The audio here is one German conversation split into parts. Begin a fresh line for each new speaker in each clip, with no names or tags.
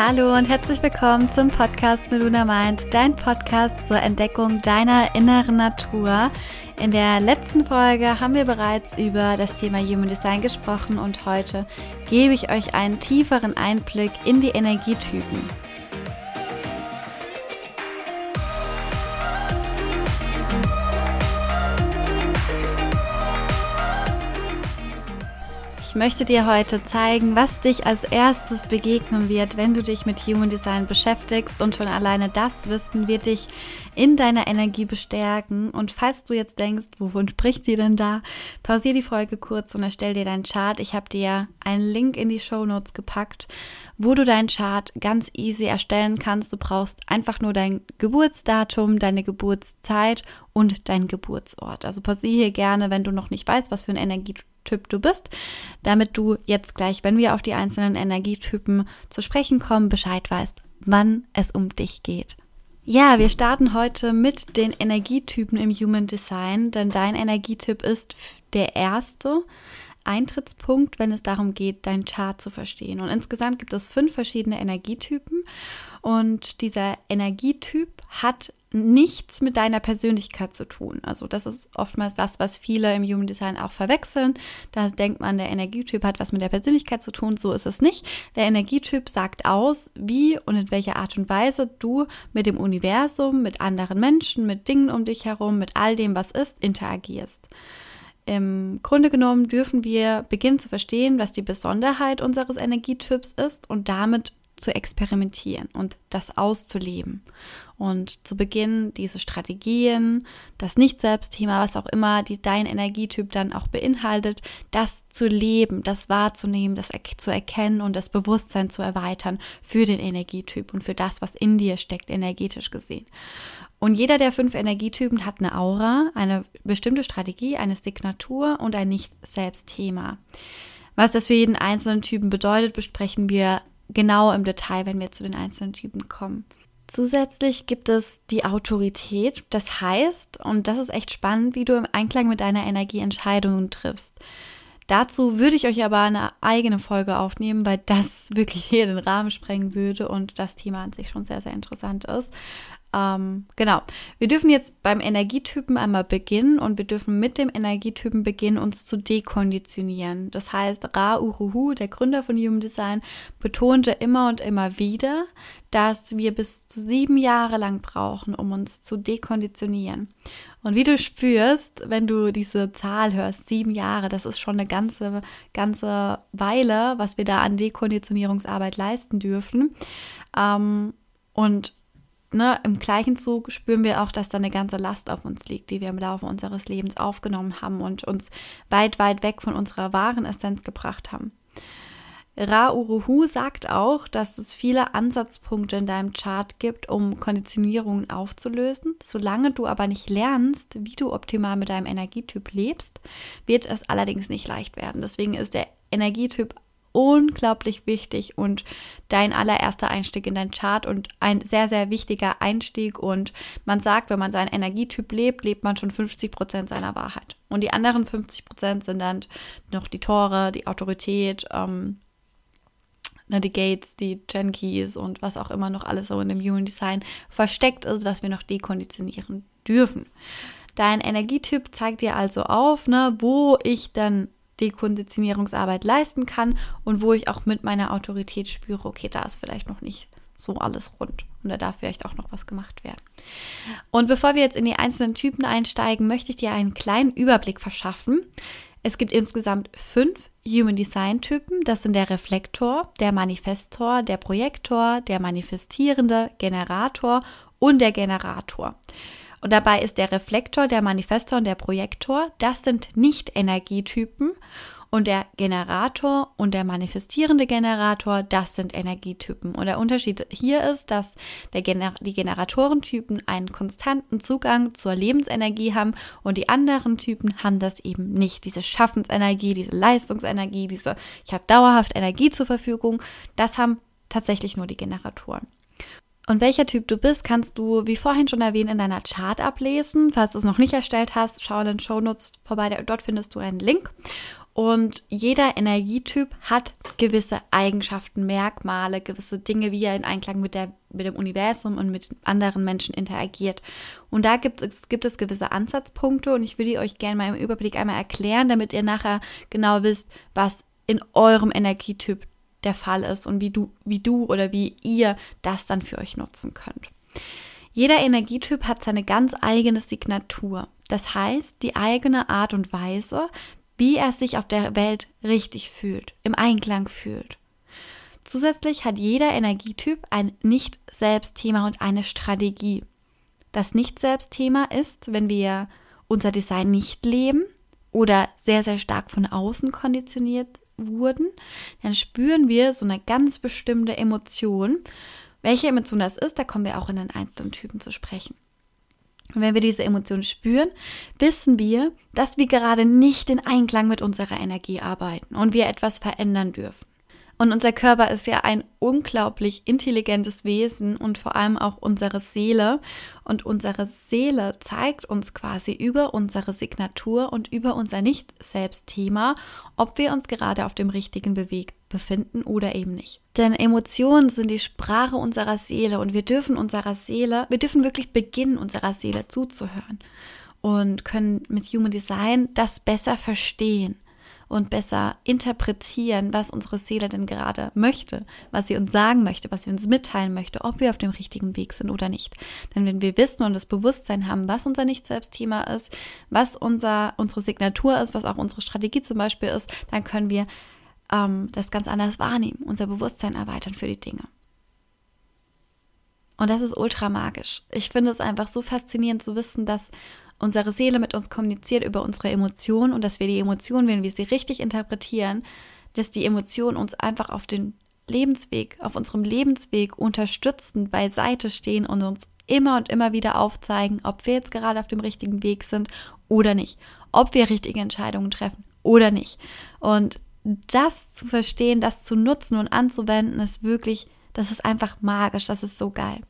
Hallo und herzlich willkommen zum Podcast Meluna Mind, dein Podcast zur Entdeckung deiner inneren Natur. In der letzten Folge haben wir bereits über das Thema Human Design gesprochen und heute gebe ich euch einen tieferen Einblick in die Energietypen. Möchte dir heute zeigen, was dich als erstes begegnen wird, wenn du dich mit Human Design beschäftigst und schon alleine das Wissen wird dich in deiner Energie bestärken. Und falls du jetzt denkst, wovon spricht sie denn da, pausier die Folge kurz und erstell dir deinen Chart. Ich habe dir einen Link in die Show Notes gepackt, wo du deinen Chart ganz easy erstellen kannst. Du brauchst einfach nur dein Geburtsdatum, deine Geburtszeit und dein Geburtsort. Also pausier hier gerne, wenn du noch nicht weißt, was für ein Energietyp Typ du bist, damit du jetzt gleich, wenn wir auf die einzelnen Energietypen zu sprechen kommen, Bescheid weißt, wann es um dich geht. Ja, wir starten heute mit den Energietypen im Human Design, denn dein Energietyp ist der erste Eintrittspunkt, wenn es darum geht, dein Chart zu verstehen. Und insgesamt gibt es fünf verschiedene Energietypen und dieser Energietyp hat nichts mit deiner Persönlichkeit zu tun. Also das ist oftmals das, was viele im Human Design auch verwechseln. Da denkt man, der Energietyp hat was mit der Persönlichkeit zu tun. So ist es nicht. Der Energietyp sagt aus, wie und in welcher Art und Weise du mit dem Universum, mit anderen Menschen, mit Dingen um dich herum, mit all dem, was ist, interagierst. Im Grunde genommen dürfen wir beginnen zu verstehen, was die Besonderheit unseres Energietyps ist und damit zu experimentieren und das auszuleben. Und zu Beginn diese Strategien, das Nicht-Selbst-Thema, was auch immer die, dein Energietyp dann auch beinhaltet, das zu leben, das wahrzunehmen, das zu erkennen und das Bewusstsein zu erweitern für den Energietyp und für das, was in dir steckt, energetisch gesehen. Und jeder der fünf Energietypen hat eine Aura, eine bestimmte Strategie, eine Signatur und ein Nicht-Selbst-Thema. Was das für jeden einzelnen Typen bedeutet, besprechen wir genau im Detail, wenn wir zu den einzelnen Typen kommen. Zusätzlich gibt es die Autorität. Das heißt, und das ist echt spannend, wie du im Einklang mit deiner Energie Entscheidungen triffst. Dazu würde ich euch aber eine eigene Folge aufnehmen, weil das wirklich hier den Rahmen sprengen würde und das Thema an sich schon sehr, sehr interessant ist. Ähm, genau. Wir dürfen jetzt beim Energietypen einmal beginnen und wir dürfen mit dem Energietypen beginnen, uns zu dekonditionieren. Das heißt, Ra Uruhu, der Gründer von Human Design, betonte immer und immer wieder, dass wir bis zu sieben Jahre lang brauchen, um uns zu dekonditionieren. Und wie du spürst, wenn du diese Zahl hörst, sieben Jahre, das ist schon eine ganze, ganze Weile, was wir da an Dekonditionierungsarbeit leisten dürfen. Ähm, und ne, im gleichen Zug spüren wir auch, dass da eine ganze Last auf uns liegt, die wir im Laufe unseres Lebens aufgenommen haben und uns weit, weit weg von unserer wahren Essenz gebracht haben. Ra Uruhu sagt auch, dass es viele Ansatzpunkte in deinem Chart gibt, um Konditionierungen aufzulösen. Solange du aber nicht lernst, wie du optimal mit deinem Energietyp lebst, wird es allerdings nicht leicht werden. Deswegen ist der Energietyp unglaublich wichtig und dein allererster Einstieg in dein Chart und ein sehr, sehr wichtiger Einstieg. Und man sagt, wenn man seinen Energietyp lebt, lebt man schon 50 Prozent seiner Wahrheit. Und die anderen 50 Prozent sind dann noch die Tore, die Autorität, ähm, ne, die Gates, die Gen Keys und was auch immer noch alles so in dem Human Design versteckt ist, was wir noch dekonditionieren dürfen. Dein Energietyp zeigt dir also auf, ne, wo ich dann Dekonditionierungsarbeit leisten kann und wo ich auch mit meiner Autorität spüre, okay, da ist vielleicht noch nicht so alles rund und da darf vielleicht auch noch was gemacht werden. Und bevor wir jetzt in die einzelnen Typen einsteigen, möchte ich dir einen kleinen Überblick verschaffen. Es gibt insgesamt fünf Human Design Typen. Das sind der Reflektor, der Manifestor, der Projektor, der Manifestierende, Generator und der Generator. Und dabei ist der Reflektor, der Manifestor und der Projektor, das sind nicht Energietypen. Und der Generator und der manifestierende Generator, das sind Energietypen. Und der Unterschied hier ist, dass Gener die Generatorentypen einen konstanten Zugang zur Lebensenergie haben und die anderen Typen haben das eben nicht. Diese Schaffensenergie, diese Leistungsenergie, diese, ich habe dauerhaft Energie zur Verfügung, das haben tatsächlich nur die Generatoren. Und welcher Typ du bist, kannst du, wie vorhin schon erwähnt, in deiner Chart ablesen. Falls du es noch nicht erstellt hast, schau in den Shownotes vorbei, dort findest du einen Link. Und jeder Energietyp hat gewisse Eigenschaften, Merkmale, gewisse Dinge, wie er in Einklang mit, der, mit dem Universum und mit anderen Menschen interagiert. Und da gibt es, gibt es gewisse Ansatzpunkte und ich würde euch gerne mal im Überblick einmal erklären, damit ihr nachher genau wisst, was in eurem Energietyp der Fall ist und wie du, wie du oder wie ihr das dann für euch nutzen könnt. Jeder Energietyp hat seine ganz eigene Signatur. Das heißt, die eigene Art und Weise, wie er sich auf der Welt richtig fühlt, im Einklang fühlt. Zusätzlich hat jeder Energietyp ein Nicht-Selbst-Thema und eine Strategie. Das Nicht-Selbst-Thema ist, wenn wir unser Design nicht leben oder sehr, sehr stark von außen konditioniert wurden, dann spüren wir so eine ganz bestimmte Emotion. Welche Emotion das ist, da kommen wir auch in den einzelnen Typen zu sprechen. Und wenn wir diese Emotion spüren, wissen wir, dass wir gerade nicht in Einklang mit unserer Energie arbeiten und wir etwas verändern dürfen. Und unser Körper ist ja ein unglaublich intelligentes Wesen und vor allem auch unsere Seele. Und unsere Seele zeigt uns quasi über unsere Signatur und über unser Nicht-Selbst-Thema, ob wir uns gerade auf dem richtigen Weg befinden oder eben nicht. Denn Emotionen sind die Sprache unserer Seele und wir dürfen unserer Seele, wir dürfen wirklich beginnen, unserer Seele zuzuhören und können mit Human Design das besser verstehen und besser interpretieren, was unsere Seele denn gerade möchte, was sie uns sagen möchte, was sie uns mitteilen möchte, ob wir auf dem richtigen Weg sind oder nicht. Denn wenn wir wissen und das Bewusstsein haben, was unser Nicht-Selbst-Thema ist, was unser, unsere Signatur ist, was auch unsere Strategie zum Beispiel ist, dann können wir ähm, das ganz anders wahrnehmen, unser Bewusstsein erweitern für die Dinge. Und das ist ultra magisch. Ich finde es einfach so faszinierend zu wissen, dass unsere Seele mit uns kommuniziert über unsere Emotionen und dass wir die Emotionen, wenn wir sie richtig interpretieren, dass die Emotionen uns einfach auf den Lebensweg, auf unserem Lebensweg unterstützend beiseite stehen und uns immer und immer wieder aufzeigen, ob wir jetzt gerade auf dem richtigen Weg sind oder nicht, ob wir richtige Entscheidungen treffen oder nicht. Und das zu verstehen, das zu nutzen und anzuwenden, ist wirklich, das ist einfach magisch, das ist so geil.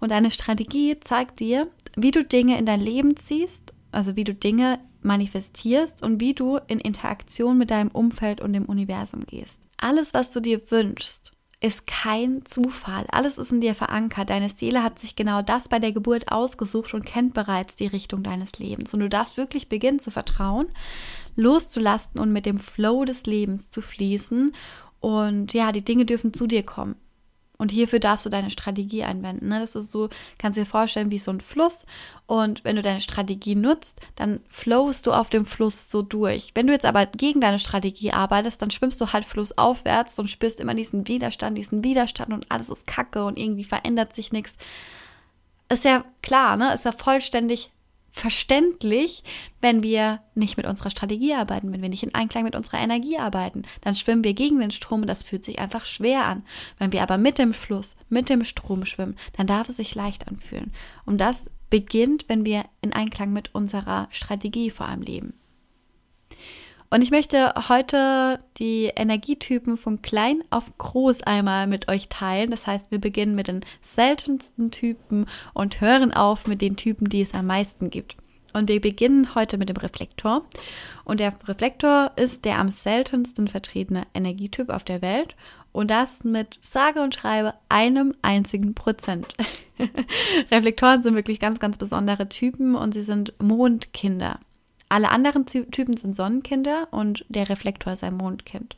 Und eine Strategie zeigt dir, wie du Dinge in dein Leben ziehst, also wie du Dinge manifestierst und wie du in Interaktion mit deinem Umfeld und dem Universum gehst. Alles, was du dir wünschst, ist kein Zufall. Alles ist in dir verankert. Deine Seele hat sich genau das bei der Geburt ausgesucht und kennt bereits die Richtung deines Lebens. Und du darfst wirklich beginnen zu vertrauen, loszulasten und mit dem Flow des Lebens zu fließen. Und ja, die Dinge dürfen zu dir kommen. Und hierfür darfst du deine Strategie einwenden. Ne? Das ist so, kannst dir vorstellen, wie so ein Fluss. Und wenn du deine Strategie nutzt, dann flowst du auf dem Fluss so durch. Wenn du jetzt aber gegen deine Strategie arbeitest, dann schwimmst du halt flussaufwärts und spürst immer diesen Widerstand, diesen Widerstand und alles ist kacke und irgendwie verändert sich nichts. Ist ja klar, ne? Ist ja vollständig verständlich, wenn wir nicht mit unserer Strategie arbeiten, wenn wir nicht in Einklang mit unserer Energie arbeiten. Dann schwimmen wir gegen den Strom und das fühlt sich einfach schwer an. Wenn wir aber mit dem Fluss, mit dem Strom schwimmen, dann darf es sich leicht anfühlen. Und das beginnt, wenn wir in Einklang mit unserer Strategie vor allem leben. Und ich möchte heute die Energietypen von klein auf groß einmal mit euch teilen. Das heißt, wir beginnen mit den seltensten Typen und hören auf mit den Typen, die es am meisten gibt. Und wir beginnen heute mit dem Reflektor. Und der Reflektor ist der am seltensten vertretene Energietyp auf der Welt. Und das mit sage und schreibe einem einzigen Prozent. Reflektoren sind wirklich ganz, ganz besondere Typen und sie sind Mondkinder. Alle anderen Typen sind Sonnenkinder und der Reflektor ist ein Mondkind.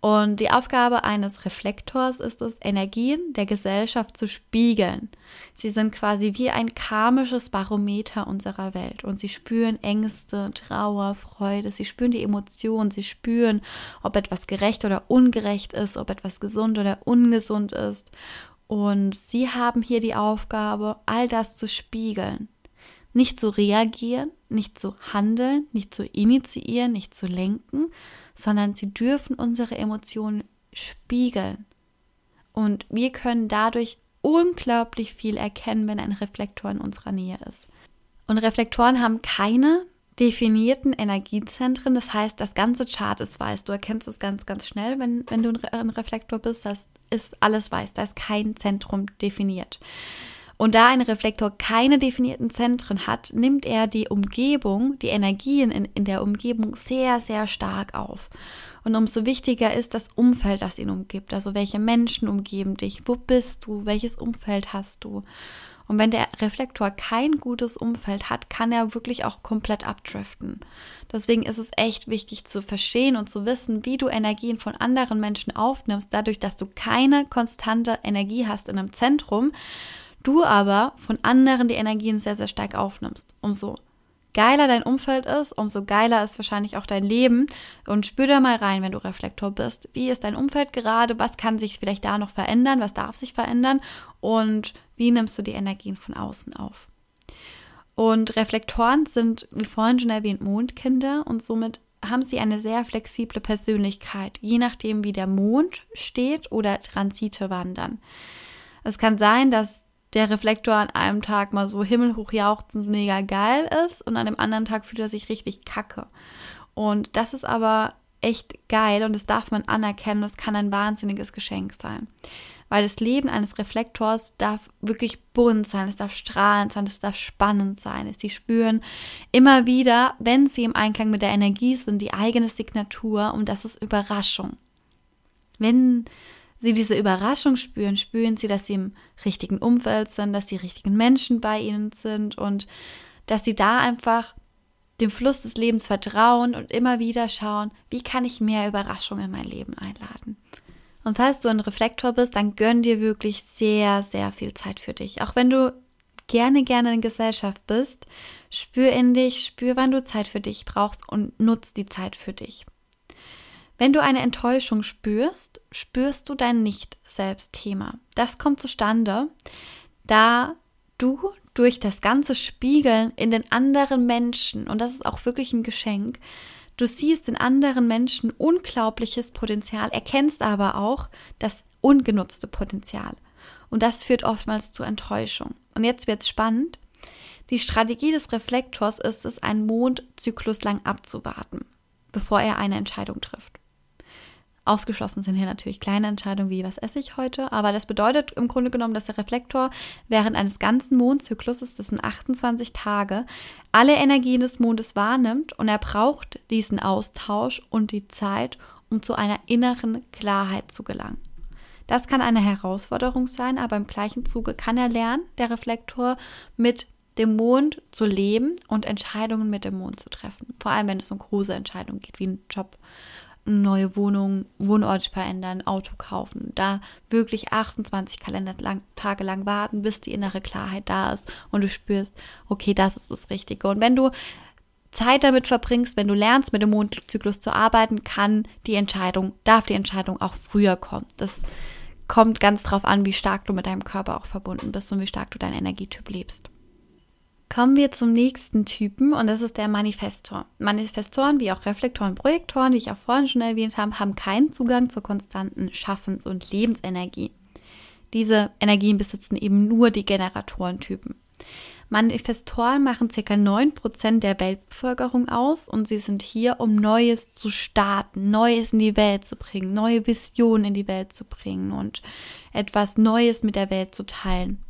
Und die Aufgabe eines Reflektors ist es, Energien der Gesellschaft zu spiegeln. Sie sind quasi wie ein karmisches Barometer unserer Welt und sie spüren Ängste, Trauer, Freude, sie spüren die Emotionen, sie spüren, ob etwas gerecht oder ungerecht ist, ob etwas gesund oder ungesund ist. Und sie haben hier die Aufgabe, all das zu spiegeln nicht zu reagieren, nicht zu handeln, nicht zu initiieren, nicht zu lenken, sondern sie dürfen unsere Emotionen spiegeln. Und wir können dadurch unglaublich viel erkennen, wenn ein Reflektor in unserer Nähe ist. Und Reflektoren haben keine definierten Energiezentren. Das heißt, das ganze Chart ist weiß. Du erkennst es ganz, ganz schnell, wenn, wenn du ein Reflektor bist. Das ist alles weiß. Da ist kein Zentrum definiert. Und da ein Reflektor keine definierten Zentren hat, nimmt er die Umgebung, die Energien in, in der Umgebung sehr, sehr stark auf. Und umso wichtiger ist das Umfeld, das ihn umgibt. Also welche Menschen umgeben dich, wo bist du, welches Umfeld hast du. Und wenn der Reflektor kein gutes Umfeld hat, kann er wirklich auch komplett abdriften. Deswegen ist es echt wichtig zu verstehen und zu wissen, wie du Energien von anderen Menschen aufnimmst, dadurch, dass du keine konstante Energie hast in einem Zentrum, du aber von anderen die Energien sehr, sehr stark aufnimmst. Umso geiler dein Umfeld ist, umso geiler ist wahrscheinlich auch dein Leben. Und spür da mal rein, wenn du Reflektor bist. Wie ist dein Umfeld gerade? Was kann sich vielleicht da noch verändern? Was darf sich verändern? Und wie nimmst du die Energien von außen auf? Und Reflektoren sind, wie vorhin schon erwähnt, Mondkinder und somit haben sie eine sehr flexible Persönlichkeit, je nachdem, wie der Mond steht oder Transite wandern. Es kann sein, dass der Reflektor an einem Tag mal so himmelhoch jauchzend mega geil ist und an dem anderen Tag fühlt er sich richtig kacke. Und das ist aber echt geil und das darf man anerkennen. Das kann ein wahnsinniges Geschenk sein. Weil das Leben eines Reflektors darf wirklich bunt sein, es darf strahlend sein, es darf spannend sein. Sie spüren immer wieder, wenn sie im Einklang mit der Energie sind, die eigene Signatur und das ist Überraschung. Wenn sie diese Überraschung spüren, spüren sie, dass sie im richtigen Umfeld sind, dass die richtigen Menschen bei ihnen sind und dass sie da einfach dem Fluss des Lebens vertrauen und immer wieder schauen, wie kann ich mehr Überraschung in mein Leben einladen. Und falls du ein Reflektor bist, dann gönn dir wirklich sehr, sehr viel Zeit für dich. Auch wenn du gerne, gerne in Gesellschaft bist, spür in dich, spür, wann du Zeit für dich brauchst und nutz die Zeit für dich. Wenn du eine Enttäuschung spürst, spürst du dein Nicht-Selbst-Thema. Das kommt zustande, da du durch das ganze Spiegeln in den anderen Menschen, und das ist auch wirklich ein Geschenk, du siehst in anderen Menschen unglaubliches Potenzial, erkennst aber auch das ungenutzte Potenzial. Und das führt oftmals zu Enttäuschung. Und jetzt wird es spannend. Die Strategie des Reflektors ist es, einen Mondzyklus lang abzuwarten, bevor er eine Entscheidung trifft. Ausgeschlossen sind hier natürlich kleine Entscheidungen wie, was esse ich heute? Aber das bedeutet im Grunde genommen, dass der Reflektor während eines ganzen Mondzykluses, das sind 28 Tage, alle Energien des Mondes wahrnimmt und er braucht diesen Austausch und die Zeit, um zu einer inneren Klarheit zu gelangen. Das kann eine Herausforderung sein, aber im gleichen Zuge kann er lernen, der Reflektor, mit dem Mond zu leben und Entscheidungen mit dem Mond zu treffen. Vor allem, wenn es um große Entscheidungen geht, wie ein Job neue Wohnung, Wohnort verändern, Auto kaufen. Da wirklich 28 Kalendertage lang warten, bis die innere Klarheit da ist und du spürst, okay, das ist das Richtige. Und wenn du Zeit damit verbringst, wenn du lernst, mit dem Mondzyklus zu arbeiten, kann die Entscheidung, darf die Entscheidung auch früher kommen. Das kommt ganz drauf an, wie stark du mit deinem Körper auch verbunden bist und wie stark du deinen Energietyp lebst. Kommen wir zum nächsten Typen und das ist der Manifestor. Manifestoren wie auch Reflektoren, Projektoren, wie ich auch vorhin schon erwähnt habe, haben keinen Zugang zur konstanten Schaffens- und Lebensenergie. Diese Energien besitzen eben nur die Generatorentypen. Manifestoren machen ca. 9% der Weltbevölkerung aus und sie sind hier, um Neues zu starten, Neues in die Welt zu bringen, neue Visionen in die Welt zu bringen und etwas Neues mit der Welt zu teilen.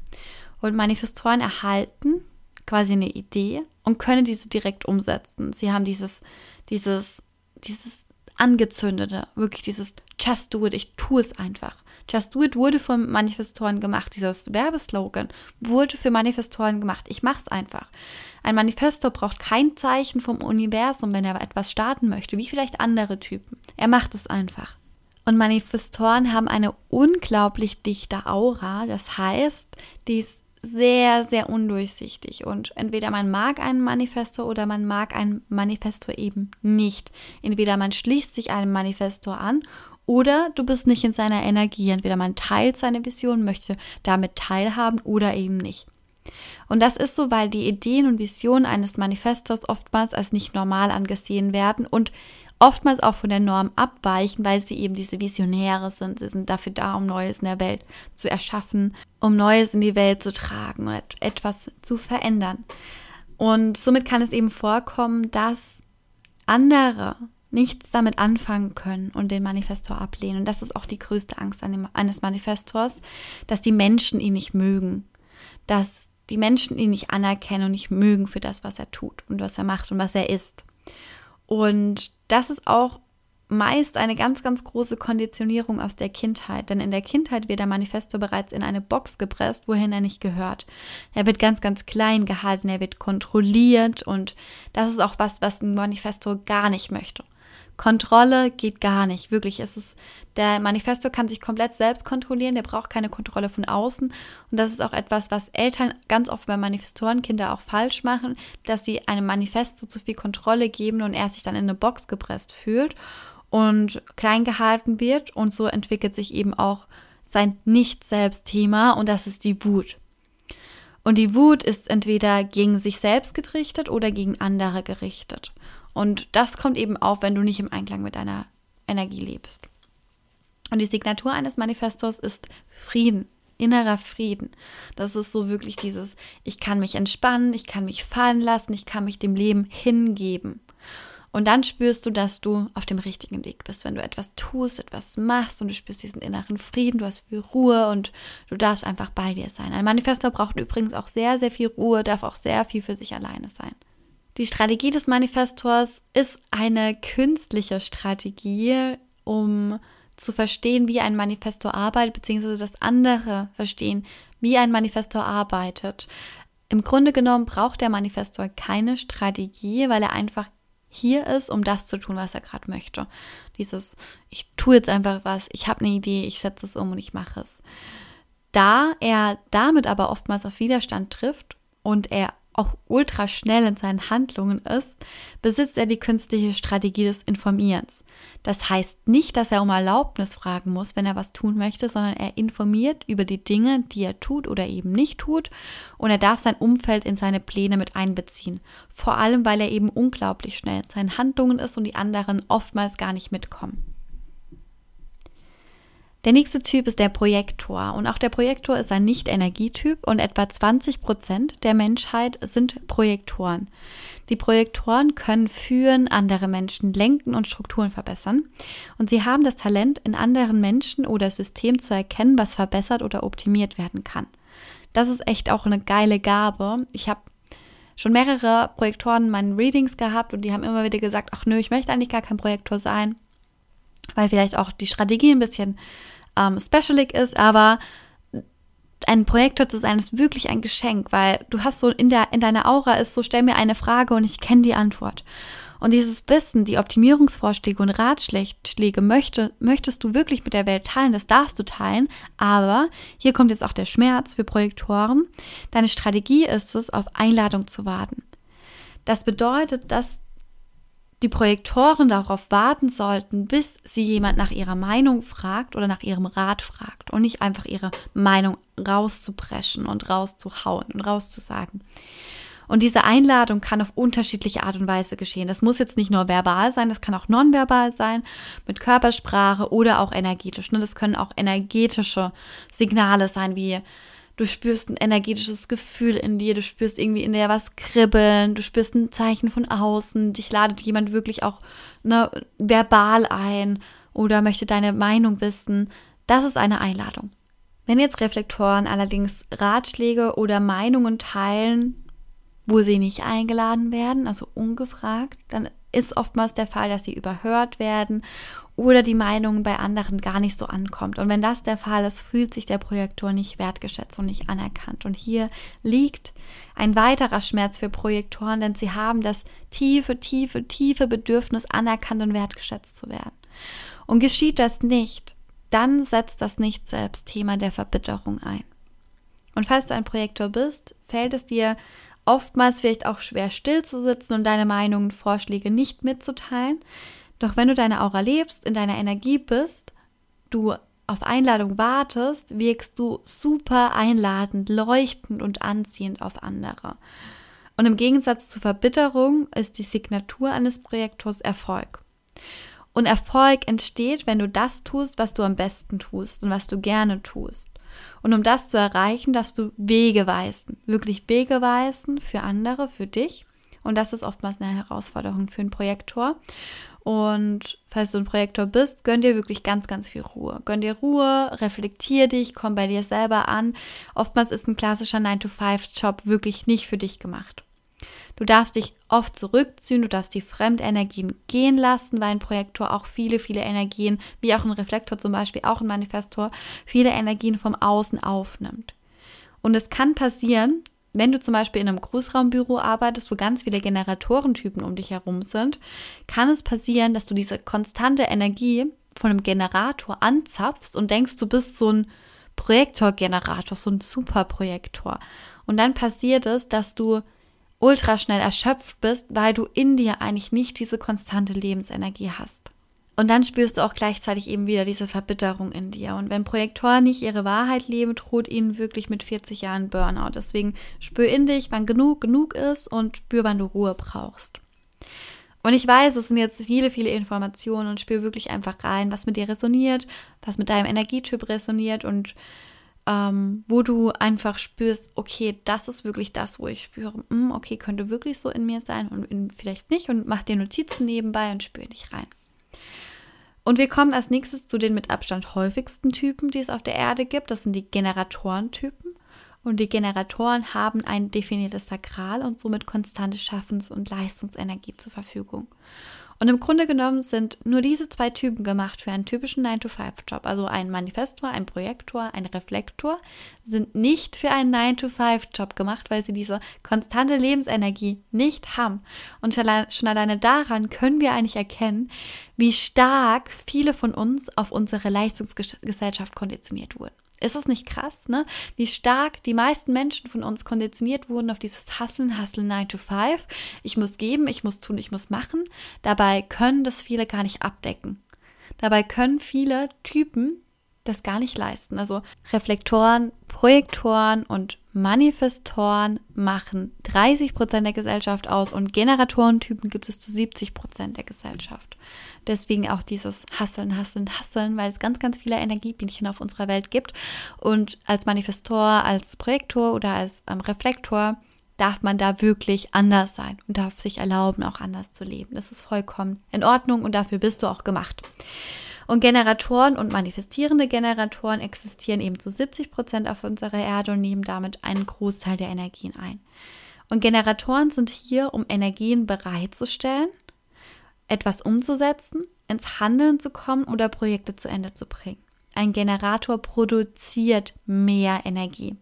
Und Manifestoren erhalten quasi eine Idee und können diese direkt umsetzen. Sie haben dieses, dieses, dieses angezündete, wirklich dieses Just do it, ich tue es einfach. Just do it wurde von Manifestoren gemacht. Dieses Werbeslogan wurde für Manifestoren gemacht. Ich mache es einfach. Ein Manifestor braucht kein Zeichen vom Universum, wenn er etwas starten möchte, wie vielleicht andere Typen. Er macht es einfach. Und Manifestoren haben eine unglaublich dichte Aura. Das heißt, die ist sehr, sehr undurchsichtig. Und entweder man mag einen Manifesto oder man mag einen Manifesto eben nicht. Entweder man schließt sich einem Manifesto an oder du bist nicht in seiner Energie. Entweder man teilt seine Vision, möchte damit teilhaben oder eben nicht. Und das ist so, weil die Ideen und Visionen eines Manifestos oftmals als nicht normal angesehen werden und oftmals auch von der Norm abweichen, weil sie eben diese Visionäre sind. Sie sind dafür da, um Neues in der Welt zu erschaffen, um Neues in die Welt zu tragen und etwas zu verändern. Und somit kann es eben vorkommen, dass andere nichts damit anfangen können und den Manifestor ablehnen. Und das ist auch die größte Angst eines Manifestors, dass die Menschen ihn nicht mögen dass die Menschen ihn nicht anerkennen und nicht mögen für das, was er tut und was er macht und was er ist. Und das ist auch meist eine ganz, ganz große Konditionierung aus der Kindheit. Denn in der Kindheit wird der Manifesto bereits in eine Box gepresst, wohin er nicht gehört. Er wird ganz, ganz klein gehalten, er wird kontrolliert und das ist auch was, was ein Manifesto gar nicht möchte. Kontrolle geht gar nicht. Wirklich, es ist, der Manifesto kann sich komplett selbst kontrollieren, der braucht keine Kontrolle von außen. Und das ist auch etwas, was Eltern ganz oft bei Manifestorenkinder auch falsch machen, dass sie einem Manifesto zu viel Kontrolle geben und er sich dann in eine Box gepresst fühlt und klein gehalten wird. Und so entwickelt sich eben auch sein Nicht-Selbst-Thema und das ist die Wut. Und die Wut ist entweder gegen sich selbst gerichtet oder gegen andere gerichtet. Und das kommt eben auf, wenn du nicht im Einklang mit deiner Energie lebst. Und die Signatur eines Manifestors ist Frieden, innerer Frieden. Das ist so wirklich dieses, ich kann mich entspannen, ich kann mich fallen lassen, ich kann mich dem Leben hingeben. Und dann spürst du, dass du auf dem richtigen Weg bist, wenn du etwas tust, etwas machst und du spürst diesen inneren Frieden, du hast viel Ruhe und du darfst einfach bei dir sein. Ein Manifestor braucht übrigens auch sehr, sehr viel Ruhe, darf auch sehr viel für sich alleine sein. Die Strategie des Manifestors ist eine künstliche Strategie, um zu verstehen, wie ein Manifestor arbeitet, beziehungsweise dass andere verstehen, wie ein Manifestor arbeitet. Im Grunde genommen braucht der Manifestor keine Strategie, weil er einfach hier ist, um das zu tun, was er gerade möchte. Dieses, ich tue jetzt einfach was, ich habe eine Idee, ich setze es um und ich mache es. Da er damit aber oftmals auf Widerstand trifft und er auch ultra schnell in seinen Handlungen ist, besitzt er die künstliche Strategie des Informierens. Das heißt nicht, dass er um Erlaubnis fragen muss, wenn er was tun möchte, sondern er informiert über die Dinge, die er tut oder eben nicht tut und er darf sein Umfeld in seine Pläne mit einbeziehen. Vor allem, weil er eben unglaublich schnell in seinen Handlungen ist und die anderen oftmals gar nicht mitkommen. Der nächste Typ ist der Projektor. Und auch der Projektor ist ein Nicht-Energietyp und etwa 20 Prozent der Menschheit sind Projektoren. Die Projektoren können führen, andere Menschen lenken und Strukturen verbessern. Und sie haben das Talent, in anderen Menschen oder Systemen zu erkennen, was verbessert oder optimiert werden kann. Das ist echt auch eine geile Gabe. Ich habe schon mehrere Projektoren in meinen Readings gehabt und die haben immer wieder gesagt, ach nö, ich möchte eigentlich gar kein Projektor sein, weil vielleicht auch die Strategie ein bisschen ähm, specialig ist, aber ein Projektor zu sein ist wirklich ein Geschenk, weil du hast so in der in deiner Aura ist so stell mir eine Frage und ich kenne die Antwort. Und dieses Wissen, die Optimierungsvorschläge und Ratschläge möchte, möchtest du wirklich mit der Welt teilen, das darfst du teilen, aber hier kommt jetzt auch der Schmerz für Projektoren. Deine Strategie ist es, auf Einladung zu warten. Das bedeutet, dass die Projektoren darauf warten sollten, bis sie jemand nach ihrer Meinung fragt oder nach ihrem Rat fragt und nicht einfach ihre Meinung rauszupreschen und rauszuhauen und rauszusagen. Und diese Einladung kann auf unterschiedliche Art und Weise geschehen. Das muss jetzt nicht nur verbal sein, das kann auch nonverbal sein, mit Körpersprache oder auch energetisch. Ne? Das können auch energetische Signale sein, wie du spürst ein energetisches Gefühl in dir, du spürst irgendwie in dir was kribbeln, du spürst ein Zeichen von außen, dich ladet jemand wirklich auch ne, verbal ein oder möchte deine Meinung wissen. Das ist eine Einladung. Wenn jetzt Reflektoren allerdings Ratschläge oder Meinungen teilen, wo sie nicht eingeladen werden, also ungefragt, dann ist oftmals der Fall, dass sie überhört werden oder die Meinung bei anderen gar nicht so ankommt. Und wenn das der Fall ist, fühlt sich der Projektor nicht wertgeschätzt und nicht anerkannt. Und hier liegt ein weiterer Schmerz für Projektoren, denn sie haben das tiefe, tiefe, tiefe Bedürfnis, anerkannt und wertgeschätzt zu werden. Und geschieht das nicht, dann setzt das Nicht-Selbst-Thema der Verbitterung ein. Und falls du ein Projektor bist, fällt es dir oftmals vielleicht auch schwer still zu sitzen und deine Meinungen, Vorschläge nicht mitzuteilen. Doch wenn du deine Aura lebst, in deiner Energie bist, du auf Einladung wartest, wirkst du super einladend, leuchtend und anziehend auf andere. Und im Gegensatz zu Verbitterung ist die Signatur eines Projektors Erfolg. Und Erfolg entsteht, wenn du das tust, was du am besten tust und was du gerne tust. Und um das zu erreichen, darfst du Wege weisen, wirklich Wege weisen für andere, für dich Und das ist oftmals eine Herausforderung für einen Projektor. Und falls du ein Projektor bist, gönn dir wirklich ganz, ganz viel Ruhe. Gönn dir Ruhe, reflektier dich, komm bei dir selber an. Oftmals ist ein klassischer 9-to-5-Job wirklich nicht für dich gemacht. Du darfst dich oft zurückziehen, du darfst die Fremdenergien gehen lassen, weil ein Projektor auch viele, viele Energien, wie auch ein Reflektor zum Beispiel, auch ein Manifestor, viele Energien vom Außen aufnimmt. Und es kann passieren, wenn du zum Beispiel in einem Großraumbüro arbeitest, wo ganz viele Generatorentypen um dich herum sind, kann es passieren, dass du diese konstante Energie von einem Generator anzapfst und denkst, du bist so ein Projektorgenerator, so ein Superprojektor. Und dann passiert es, dass du ultra schnell erschöpft bist, weil du in dir eigentlich nicht diese konstante Lebensenergie hast. Und dann spürst du auch gleichzeitig eben wieder diese Verbitterung in dir. Und wenn Projektoren nicht ihre Wahrheit leben, droht ihnen wirklich mit 40 Jahren Burnout. Deswegen spür in dich, wann genug genug ist und spür, wann du Ruhe brauchst. Und ich weiß, es sind jetzt viele, viele Informationen und spür wirklich einfach rein, was mit dir resoniert, was mit deinem Energietyp resoniert und ähm, wo du einfach spürst, okay, das ist wirklich das, wo ich spüre, mh, hm, okay, könnte wirklich so in mir sein und in, vielleicht nicht und mach dir Notizen nebenbei und spür dich rein. Und wir kommen als nächstes zu den mit Abstand häufigsten Typen, die es auf der Erde gibt. Das sind die Generatorentypen. Und die Generatoren haben ein definiertes Sakral und somit konstante Schaffens- und Leistungsenergie zur Verfügung. Und im Grunde genommen sind nur diese zwei Typen gemacht für einen typischen 9-to-5-Job. Also ein Manifestor, ein Projektor, ein Reflektor sind nicht für einen 9-to-5-Job gemacht, weil sie diese konstante Lebensenergie nicht haben. Und schon alleine daran können wir eigentlich erkennen, wie stark viele von uns auf unsere Leistungsgesellschaft konditioniert wurden. Ist es nicht krass, ne? Wie stark die meisten Menschen von uns konditioniert wurden auf dieses Hasseln, Hasseln 9 to 5. Ich muss geben, ich muss tun, ich muss machen. Dabei können das viele gar nicht abdecken. Dabei können viele Typen das gar nicht leisten. Also Reflektoren, Projektoren und Manifestoren machen 30 Prozent der Gesellschaft aus und Generatorentypen gibt es zu 70 Prozent der Gesellschaft. Deswegen auch dieses Hasseln, Hasseln, Hasseln, weil es ganz, ganz viele Energiebienchen auf unserer Welt gibt. Und als Manifestor, als Projektor oder als ähm, Reflektor darf man da wirklich anders sein und darf sich erlauben, auch anders zu leben. Das ist vollkommen in Ordnung und dafür bist du auch gemacht. Und Generatoren und manifestierende Generatoren existieren eben zu 70 Prozent auf unserer Erde und nehmen damit einen Großteil der Energien ein. Und Generatoren sind hier, um Energien bereitzustellen, etwas umzusetzen, ins Handeln zu kommen oder Projekte zu Ende zu bringen. Ein Generator produziert mehr Energie.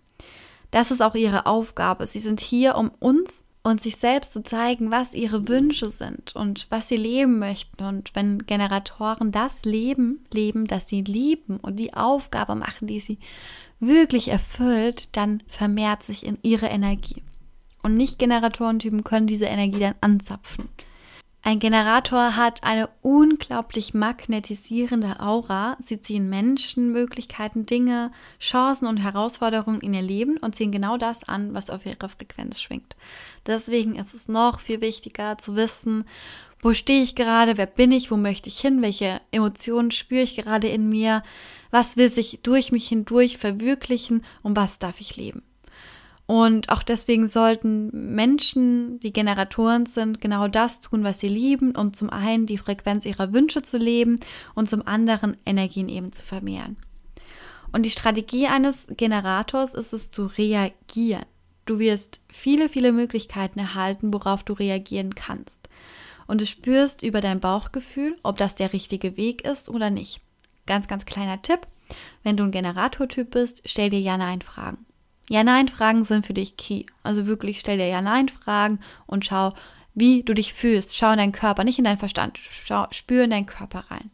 Das ist auch ihre Aufgabe. Sie sind hier, um uns und sich selbst zu zeigen, was ihre Wünsche sind und was sie leben möchten. Und wenn Generatoren das Leben leben, das sie lieben und die Aufgabe machen, die sie wirklich erfüllt, dann vermehrt sich in ihre Energie. Und Nicht-Generatorentypen können diese Energie dann anzapfen. Ein Generator hat eine unglaublich magnetisierende Aura. Sie ziehen Menschen, Möglichkeiten, Dinge, Chancen und Herausforderungen in ihr Leben und ziehen genau das an, was auf ihrer Frequenz schwingt. Deswegen ist es noch viel wichtiger zu wissen, wo stehe ich gerade, wer bin ich, wo möchte ich hin, welche Emotionen spüre ich gerade in mir, was will sich durch mich hindurch verwirklichen und was darf ich leben. Und auch deswegen sollten Menschen, die Generatoren sind, genau das tun, was sie lieben, um zum einen die Frequenz ihrer Wünsche zu leben und zum anderen Energien eben zu vermehren. Und die Strategie eines Generators ist es zu reagieren. Du wirst viele, viele Möglichkeiten erhalten, worauf du reagieren kannst. Und du spürst über dein Bauchgefühl, ob das der richtige Weg ist oder nicht. Ganz, ganz kleiner Tipp. Wenn du ein Generatortyp bist, stell dir Ja-Nein-Fragen. Ja-Nein-Fragen sind für dich key. Also wirklich stell dir Ja-Nein-Fragen und schau, wie du dich fühlst. Schau in deinen Körper, nicht in deinen Verstand. Schau, spür in deinen Körper rein.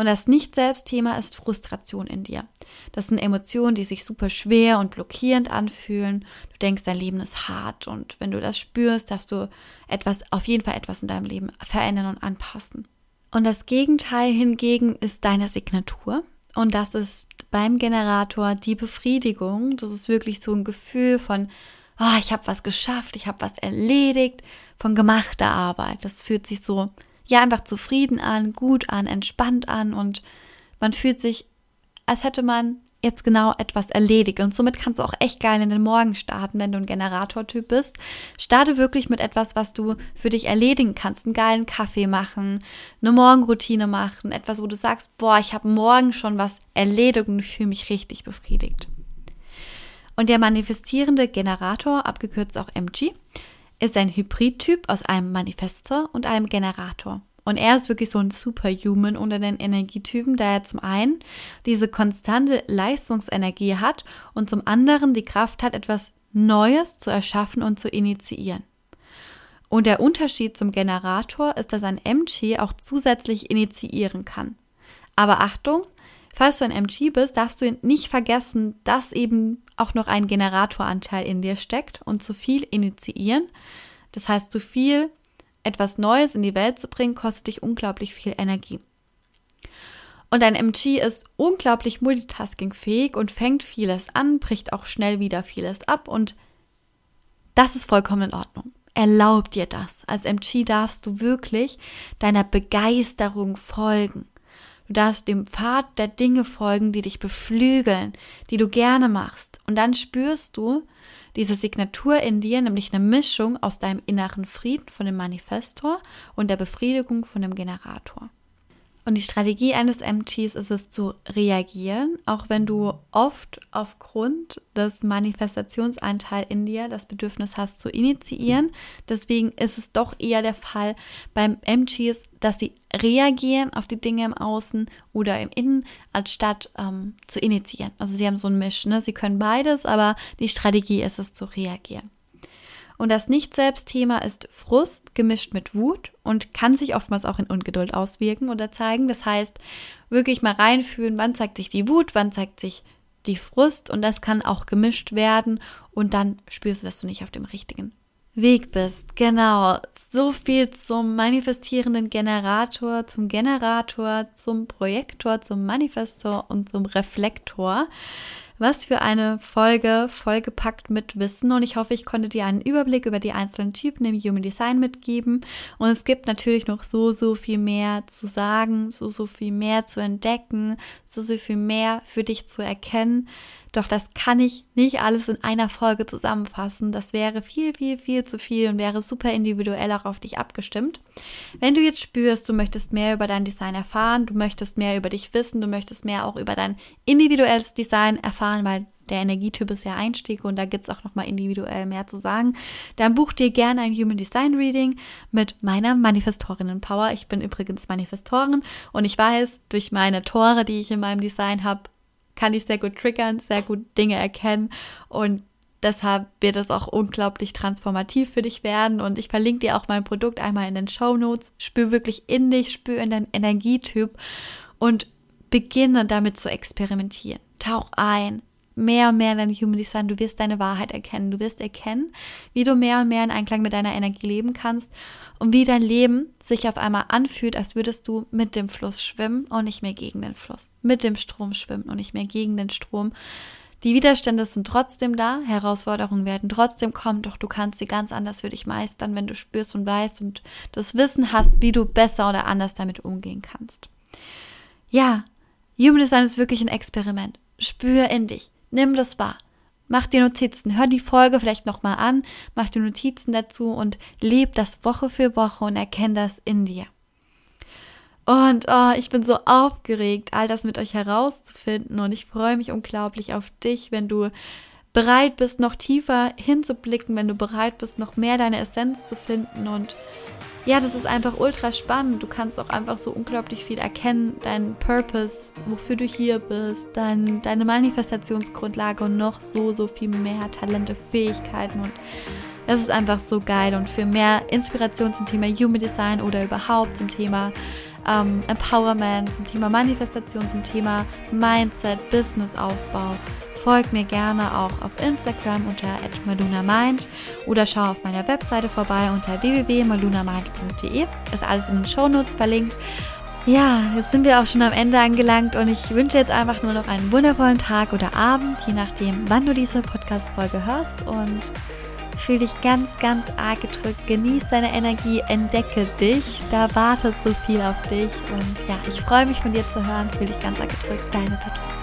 Und das Nicht-Selbst-Thema ist Frustration in dir. Das sind Emotionen, die sich super schwer und blockierend anfühlen. Du denkst, dein Leben ist hart und wenn du das spürst, darfst du etwas, auf jeden Fall etwas in deinem Leben verändern und anpassen. Und das Gegenteil hingegen ist deine Signatur. Und das ist beim Generator die Befriedigung. Das ist wirklich so ein Gefühl von, oh, ich habe was geschafft, ich habe was erledigt, von gemachter Arbeit. Das fühlt sich so, ja, einfach zufrieden an, gut an, entspannt an und man fühlt sich, als hätte man jetzt genau etwas erledige. Und somit kannst du auch echt geil in den Morgen starten, wenn du ein Generatortyp bist. Starte wirklich mit etwas, was du für dich erledigen kannst. Einen geilen Kaffee machen, eine Morgenroutine machen, etwas, wo du sagst, boah, ich habe morgen schon was erledigt und ich fühle mich richtig befriedigt. Und der manifestierende Generator, abgekürzt auch MG, ist ein Hybridtyp aus einem Manifestor und einem Generator. Und er ist wirklich so ein Superhuman unter den Energietypen, da er zum einen diese konstante Leistungsenergie hat und zum anderen die Kraft hat, etwas Neues zu erschaffen und zu initiieren. Und der Unterschied zum Generator ist, dass ein MG auch zusätzlich initiieren kann. Aber Achtung, falls du ein MG bist, darfst du nicht vergessen, dass eben auch noch ein Generatoranteil in dir steckt und zu viel initiieren. Das heißt, zu viel etwas Neues in die Welt zu bringen, kostet dich unglaublich viel Energie. Und ein MG ist unglaublich multitaskingfähig und fängt vieles an, bricht auch schnell wieder vieles ab und das ist vollkommen in Ordnung. Erlaub dir das. Als MG darfst du wirklich deiner Begeisterung folgen. Du darfst dem Pfad der Dinge folgen, die dich beflügeln, die du gerne machst. Und dann spürst du, diese Signatur in dir, nämlich eine Mischung aus deinem inneren Frieden von dem Manifestor und der Befriedigung von dem Generator. Und die Strategie eines MGs ist es zu reagieren, auch wenn du oft aufgrund des Manifestationsanteils in dir das Bedürfnis hast zu initiieren. Deswegen ist es doch eher der Fall beim MGs, dass sie reagieren auf die Dinge im Außen oder im Innen, anstatt ähm, zu initiieren. Also sie haben so ein Misch. Ne? Sie können beides, aber die Strategie ist es zu reagieren. Und das Nicht-Selbst-Thema ist Frust gemischt mit Wut und kann sich oftmals auch in Ungeduld auswirken oder zeigen. Das heißt, wirklich mal reinfühlen, wann zeigt sich die Wut, wann zeigt sich die Frust und das kann auch gemischt werden und dann spürst du, dass du nicht auf dem richtigen Weg bist. Genau, so viel zum manifestierenden Generator, zum Generator, zum Projektor, zum Manifestor und zum Reflektor. Was für eine Folge, vollgepackt mit Wissen. Und ich hoffe, ich konnte dir einen Überblick über die einzelnen Typen im Human Design mitgeben. Und es gibt natürlich noch so, so viel mehr zu sagen, so, so viel mehr zu entdecken, so, so viel mehr für dich zu erkennen. Doch das kann ich nicht alles in einer Folge zusammenfassen. Das wäre viel, viel, viel zu viel und wäre super individuell auch auf dich abgestimmt. Wenn du jetzt spürst, du möchtest mehr über dein Design erfahren, du möchtest mehr über dich wissen, du möchtest mehr auch über dein individuelles Design erfahren, weil der Energietyp ist ja Einstieg und da gibt es auch nochmal individuell mehr zu sagen, dann buch dir gerne ein Human Design Reading mit meiner Manifestorinnen Power. Ich bin übrigens Manifestorin und ich weiß durch meine Tore, die ich in meinem Design habe, kann ich sehr gut triggern, sehr gut Dinge erkennen und deshalb wird es auch unglaublich transformativ für dich werden und ich verlinke dir auch mein Produkt einmal in den Show Notes. Spür wirklich in dich, spür in deinen Energietyp und beginne damit zu experimentieren. Tauch ein, mehr und mehr in dein Human Design. Du wirst deine Wahrheit erkennen. Du wirst erkennen, wie du mehr und mehr in Einklang mit deiner Energie leben kannst und wie dein Leben sich auf einmal anfühlt, als würdest du mit dem Fluss schwimmen und nicht mehr gegen den Fluss. Mit dem Strom schwimmen und nicht mehr gegen den Strom. Die Widerstände sind trotzdem da, Herausforderungen werden trotzdem kommen, doch du kannst sie ganz anders für dich meistern, wenn du spürst und weißt und das Wissen hast, wie du besser oder anders damit umgehen kannst. Ja, Human Design ist wirklich ein Experiment. Spür in dich. Nimm das wahr. Mach dir Notizen, hör die Folge vielleicht nochmal an, mach dir Notizen dazu und leb das Woche für Woche und erkenn das in dir. Und oh, ich bin so aufgeregt, all das mit euch herauszufinden und ich freue mich unglaublich auf dich, wenn du bereit bist, noch tiefer hinzublicken, wenn du bereit bist, noch mehr deine Essenz zu finden und ja, das ist einfach ultra spannend. Du kannst auch einfach so unglaublich viel erkennen, deinen Purpose, wofür du hier bist, dein, deine Manifestationsgrundlage und noch so, so viel mehr Talente, Fähigkeiten und das ist einfach so geil und für mehr Inspiration zum Thema Human Design oder überhaupt zum Thema ähm, Empowerment, zum Thema Manifestation, zum Thema Mindset, Businessaufbau Folg mir gerne auch auf Instagram unter @malunamind oder schau auf meiner Webseite vorbei unter www.malunamind.de. Ist alles in den Shownotes verlinkt. Ja, jetzt sind wir auch schon am Ende angelangt und ich wünsche jetzt einfach nur noch einen wundervollen Tag oder Abend, je nachdem, wann du diese Podcast-Folge hörst und fühl dich ganz, ganz arg gedrückt. Genieß deine Energie, entdecke dich. Da wartet so viel auf dich und ja, ich freue mich von dir zu hören. Fühl dich ganz arg gedrückt. Deine Patricia.